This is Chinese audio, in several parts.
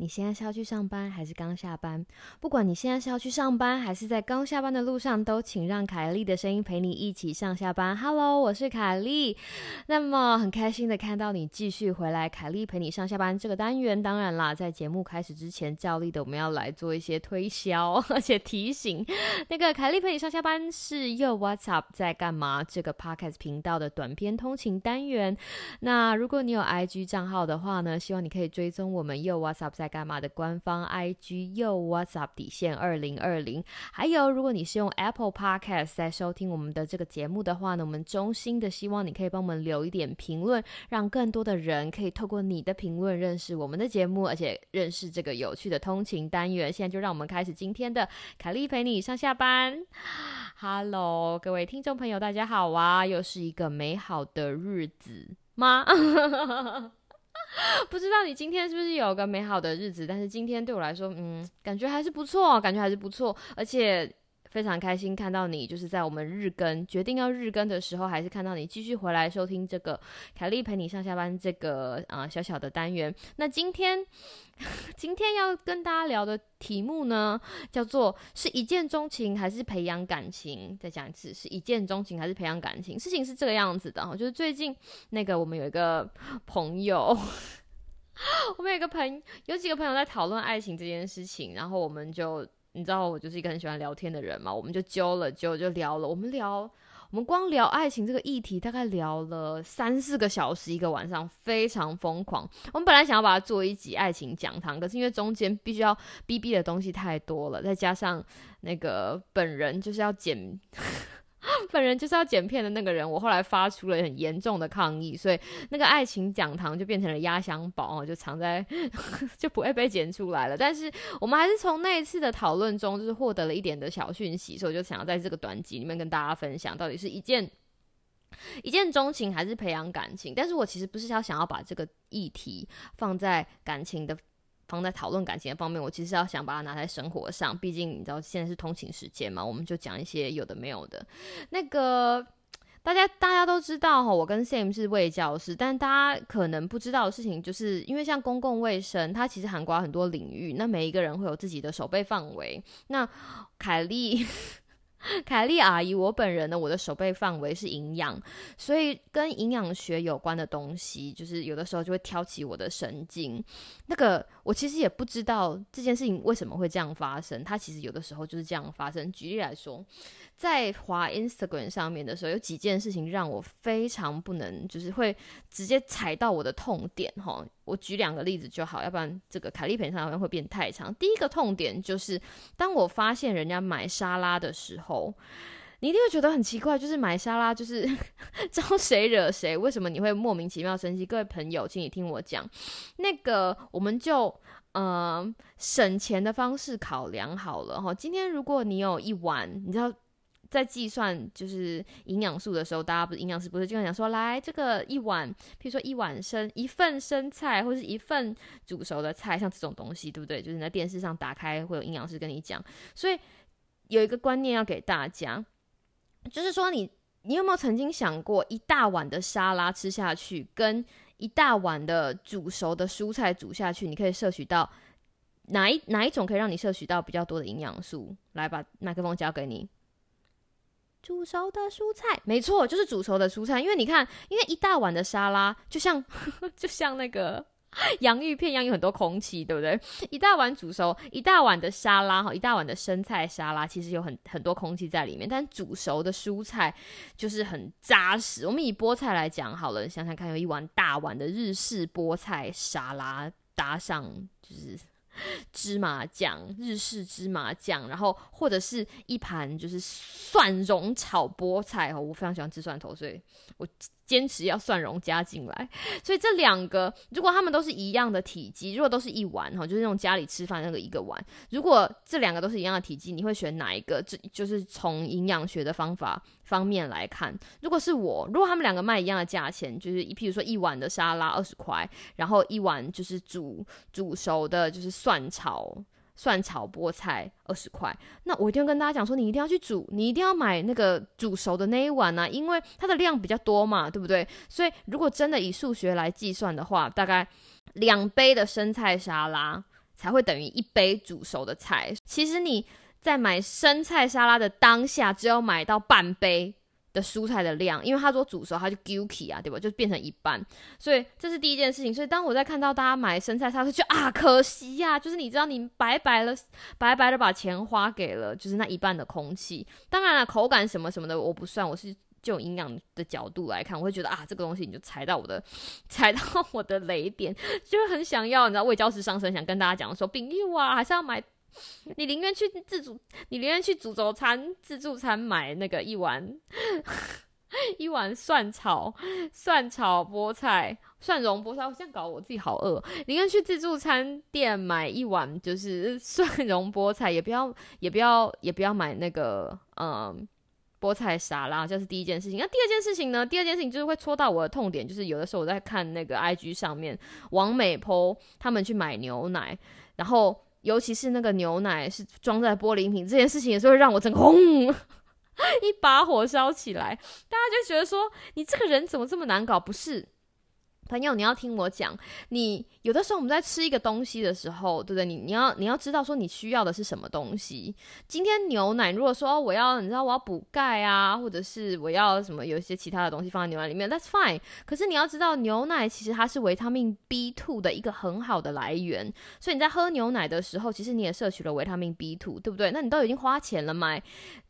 你现在是要去上班还是刚下班？不管你现在是要去上班还是在刚下班的路上，都请让凯莉的声音陪你一起上下班。Hello，我是凯莉。那么很开心的看到你继续回来，凯莉陪你上下班这个单元。当然啦，在节目开始之前，照例的我们要来做一些推销，而且提醒那个凯莉陪你上下班是又 What's up 在干嘛这个 Podcast 频道的短篇通勤单元。那如果你有 IG 账号的话呢，希望你可以追踪我们又 What's up 在。干嘛的官方 IG 又 What's Up 底线二零二零，还有如果你是用 Apple Podcast 在收听我们的这个节目的话呢，我们衷心的希望你可以帮我们留一点评论，让更多的人可以透过你的评论认识我们的节目，而且认识这个有趣的通勤单元。现在就让我们开始今天的凯莉陪你上下班。Hello，各位听众朋友，大家好啊！又是一个美好的日子吗？不知道你今天是不是有个美好的日子？但是今天对我来说，嗯，感觉还是不错，感觉还是不错，而且。非常开心看到你，就是在我们日更决定要日更的时候，还是看到你继续回来收听这个凯莉陪你上下班这个啊小小的单元。那今天 今天要跟大家聊的题目呢，叫做是一见钟情还是培养感情？再讲一次，是一见钟情还是培养感情？事情是这个样子的，就是最近那个我们有一个朋友，我们有个朋有几个朋友在讨论爱情这件事情，然后我们就。你知道我就是一个很喜欢聊天的人嘛，我们就揪了揪就聊了，我们聊我们光聊爱情这个议题，大概聊了三四个小时一个晚上，非常疯狂。我们本来想要把它做一集爱情讲堂，可是因为中间必须要逼逼的东西太多了，再加上那个本人就是要剪。本人就是要剪片的那个人，我后来发出了很严重的抗议，所以那个爱情讲堂就变成了压箱宝哦，就藏在 就不会被剪出来了。但是我们还是从那一次的讨论中，就是获得了一点的小讯息，所以我就想要在这个短集里面跟大家分享，到底是一件一见钟情还是培养感情。但是我其实不是要想要把这个议题放在感情的。放在讨论感情的方面，我其实要想把它拿在生活上，毕竟你知道现在是通勤时间嘛，我们就讲一些有的没有的。那个大家大家都知道哈，我跟 Sam 是卫教师，但大家可能不知道的事情，就是因为像公共卫生，它其实涵盖很多领域，那每一个人会有自己的守备范围。那凯莉。凯莉阿姨，我本人呢，我的手背范围是营养，所以跟营养学有关的东西，就是有的时候就会挑起我的神经。那个我其实也不知道这件事情为什么会这样发生，它其实有的时候就是这样发生。举例来说，在滑 Instagram 上面的时候，有几件事情让我非常不能，就是会直接踩到我的痛点哈。我举两个例子就好，要不然这个凯利培上会变太长。第一个痛点就是，当我发现人家买沙拉的时候，你一定会觉得很奇怪，就是买沙拉就是 招谁惹谁？为什么你会莫名其妙生气？各位朋友，请你听我讲，那个我们就呃省钱的方式考量好了哈。今天如果你有一碗，你知道。在计算就是营养素的时候，大家不是营养师不是经常讲说，来这个一碗，譬如说一碗生一份生菜，或是一份煮熟的菜，像这种东西，对不对？就是你在电视上打开会有营养师跟你讲。所以有一个观念要给大家，就是说你你有没有曾经想过，一大碗的沙拉吃下去，跟一大碗的煮熟的蔬菜煮下去，你可以摄取到哪一哪一种可以让你摄取到比较多的营养素？来，把麦克风交给你。煮熟的蔬菜，没错，就是煮熟的蔬菜。因为你看，因为一大碗的沙拉，就像 就像那个 洋芋片一样，有很多空气，对不对？一大碗煮熟，一大碗的沙拉哈，一大碗的生菜沙拉，其实有很很多空气在里面。但煮熟的蔬菜就是很扎实。我们以菠菜来讲好了，想想看，有一碗大碗的日式菠菜沙拉，搭上就是。芝麻酱，日式芝麻酱，然后或者是一盘就是蒜蓉炒菠菜哦，我非常喜欢吃蒜头，所以我。坚持要蒜蓉加进来，所以这两个如果他们都是一样的体积，如果都是一碗哈，就是那种家里吃饭那个一个碗，如果这两个都是一样的体积，你会选哪一个？这就是从营养学的方法方面来看，如果是我，如果他们两个卖一样的价钱，就是一譬如说一碗的沙拉二十块，然后一碗就是煮煮熟的，就是蒜炒。蒜炒菠菜二十块，那我一定要跟大家讲说，你一定要去煮，你一定要买那个煮熟的那一碗呢，因为它的量比较多嘛，对不对？所以如果真的以数学来计算的话，大概两杯的生菜沙拉才会等于一杯煮熟的菜。其实你在买生菜沙拉的当下，只有买到半杯。蔬菜的量，因为他说煮熟它就 guilty 啊，对吧？就变成一半，所以这是第一件事情。所以当我在看到大家买生菜，他会说就啊，可惜呀，就是你知道你白白了，白白的把钱花给了，就是那一半的空气。当然了，口感什么什么的我不算，我是就营养的角度来看，我会觉得啊，这个东西你就踩到我的，踩到我的雷点，就会很想要，你知道，为教师上身，想跟大家讲说，饼玉啊，还是要买。你宁愿去自助，你宁愿去煮粥餐自助餐买那个一碗 一碗蒜炒蒜炒菠菜蒜蓉菠菜，我现在搞我自己好饿。宁愿去自助餐店买一碗就是 蒜蓉菠菜，也不要也不要也不要买那个嗯菠菜沙拉，这是第一件事情。那第二件事情呢？第二件事情就是会戳到我的痛点，就是有的时候我在看那个 IG 上面王美 po 他们去买牛奶，然后。尤其是那个牛奶是装在玻璃瓶这件事情，也是会让我整个轰 一把火烧起来。大家就觉得说，你这个人怎么这么难搞？不是。朋友，你要听我讲。你有的时候我们在吃一个东西的时候，对不对？你你要你要知道说你需要的是什么东西。今天牛奶，如果说我要，你知道我要补钙啊，或者是我要什么，有一些其他的东西放在牛奶里面，That's fine。可是你要知道，牛奶其实它是维他命 B two 的一个很好的来源。所以你在喝牛奶的时候，其实你也摄取了维他命 B two，对不对？那你都已经花钱了买。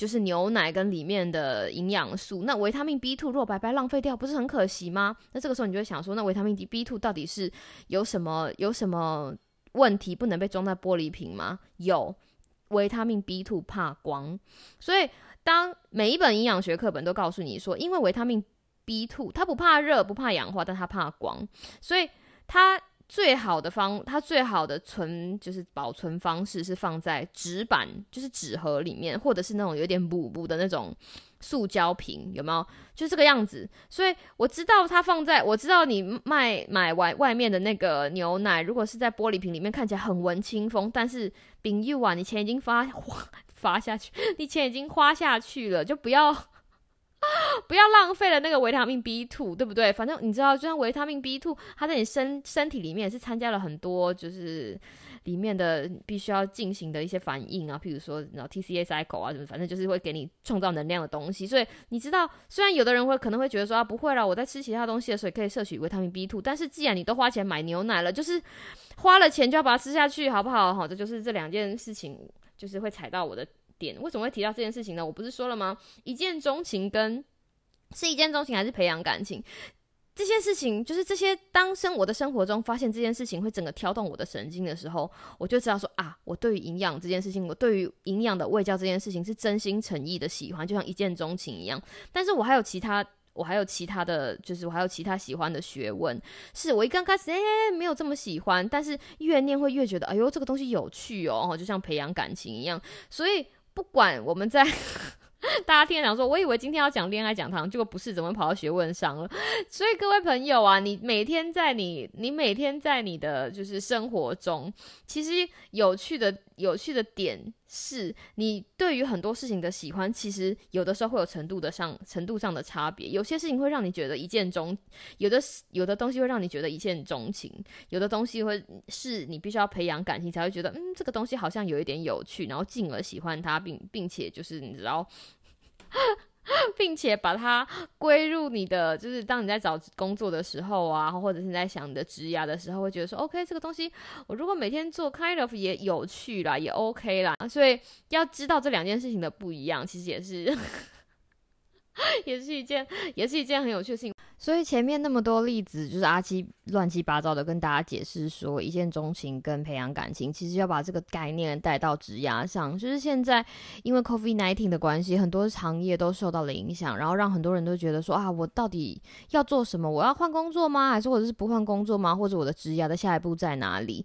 就是牛奶跟里面的营养素，那维他命 B two 如果白白浪费掉，不是很可惜吗？那这个时候你就会想说，那维他命 B two 到底是有什么有什么问题，不能被装在玻璃瓶吗？有，维他命 B two 怕光，所以当每一本营养学课本都告诉你说，因为维他命 B two 它不怕热不怕氧化，但它怕光，所以它。最好的方，它最好的存就是保存方式是放在纸板，就是纸盒里面，或者是那种有点补补的那种塑胶瓶，有没有？就是这个样子。所以我知道它放在，我知道你卖买外外面的那个牛奶，如果是在玻璃瓶里面，看起来很文清风，但是丙玉啊，你钱已经发花 发下去，你钱已经花下去了，就不要。不要浪费了那个维他命 B two，对不对？反正你知道，就像维他命 B two，它在你身身体里面是参加了很多，就是里面的必须要进行的一些反应啊，譬如说，然后 T C A cycle 啊，什么，反正就是会给你创造能量的东西。所以你知道，虽然有的人会可能会觉得说啊，不会了，我在吃其他东西的时候可以摄取维他命 B two，但是既然你都花钱买牛奶了，就是花了钱就要把它吃下去，好不好？好，这就是这两件事情，就是会踩到我的。点为什么会提到这件事情呢？我不是说了吗？一见钟情跟是一见钟情还是培养感情？这件事情就是这些当生我的生活中发现这件事情会整个挑动我的神经的时候，我就知道说啊，我对于营养这件事情，我对于营养的味觉这件事情是真心诚意的喜欢，就像一见钟情一样。但是我还有其他。我还有其他的就是我还有其他喜欢的学问，是我一刚开始哎没有这么喜欢，但是越念会越觉得哎呦这个东西有趣哦，就像培养感情一样，所以。不管我们在，大家听了讲说，我以为今天要讲恋爱讲堂，结果不是，怎么跑到学问上了？所以各位朋友啊，你每天在你，你每天在你的就是生活中，其实有趣的。有趣的点是，你对于很多事情的喜欢，其实有的时候会有程度的上程度上的差别。有些事情会让你觉得一见钟，有的有的东西会让你觉得一见钟情，有的东西会是你必须要培养感情才会觉得，嗯，这个东西好像有一点有趣，然后进而喜欢它，并并且就是你知道。并且把它归入你的，就是当你在找工作的时候啊，或者是在想你的职涯的时候，会觉得说，OK，这个东西我如果每天做，kind of 也有趣啦，也 OK 啦。所以要知道这两件事情的不一样，其实也是，也是一件，也是一件很有趣的事情。所以前面那么多例子，就是阿七乱七八糟的跟大家解释说，一见钟情跟培养感情，其实要把这个概念带到职涯上。就是现在因为 COVID nineteen 的关系，很多行业都受到了影响，然后让很多人都觉得说啊，我到底要做什么？我要换工作吗？还是或者是不换工作吗？或者我的职涯的下一步在哪里？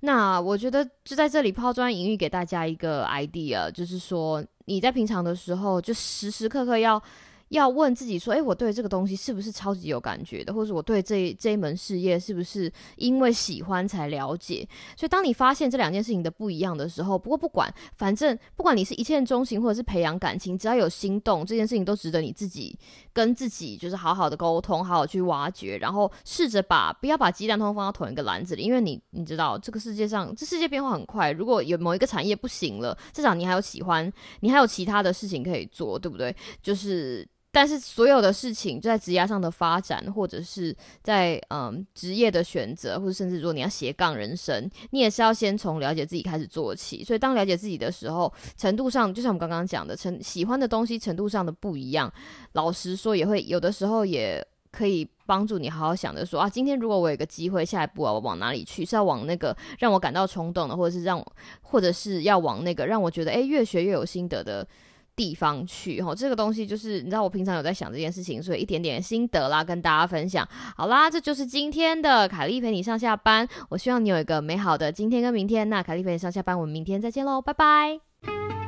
那我觉得就在这里抛砖引玉，给大家一个 idea，就是说你在平常的时候，就时时刻刻要。要问自己说，诶，我对这个东西是不是超级有感觉的，或者我对这这一门事业是不是因为喜欢才了解？所以，当你发现这两件事情的不一样的时候，不过不管，反正不管你是一见钟情，或者是培养感情，只要有心动，这件事情都值得你自己跟自己就是好好的沟通，好好去挖掘，然后试着把不要把鸡蛋通放到同一个篮子里，因为你你知道这个世界上这世界变化很快，如果有某一个产业不行了，至少你还有喜欢，你还有其他的事情可以做，对不对？就是。但是所有的事情在职业上的发展，或者是在嗯职业的选择，或者甚至说你要斜杠人生，你也是要先从了解自己开始做起。所以当了解自己的时候，程度上就像我们刚刚讲的，程喜欢的东西程度上的不一样，老实说也会有的时候也可以帮助你好好想着说啊，今天如果我有个机会，下一步啊我往哪里去？是要往那个让我感到冲动的，或者是让或者是要往那个让我觉得诶越学越有心得的。地方去哈，这个东西就是你知道，我平常有在想这件事情，所以一点点心得啦，跟大家分享。好啦，这就是今天的凯丽陪你上下班。我希望你有一个美好的今天跟明天。那凯丽陪你上下班，我们明天再见喽，拜拜。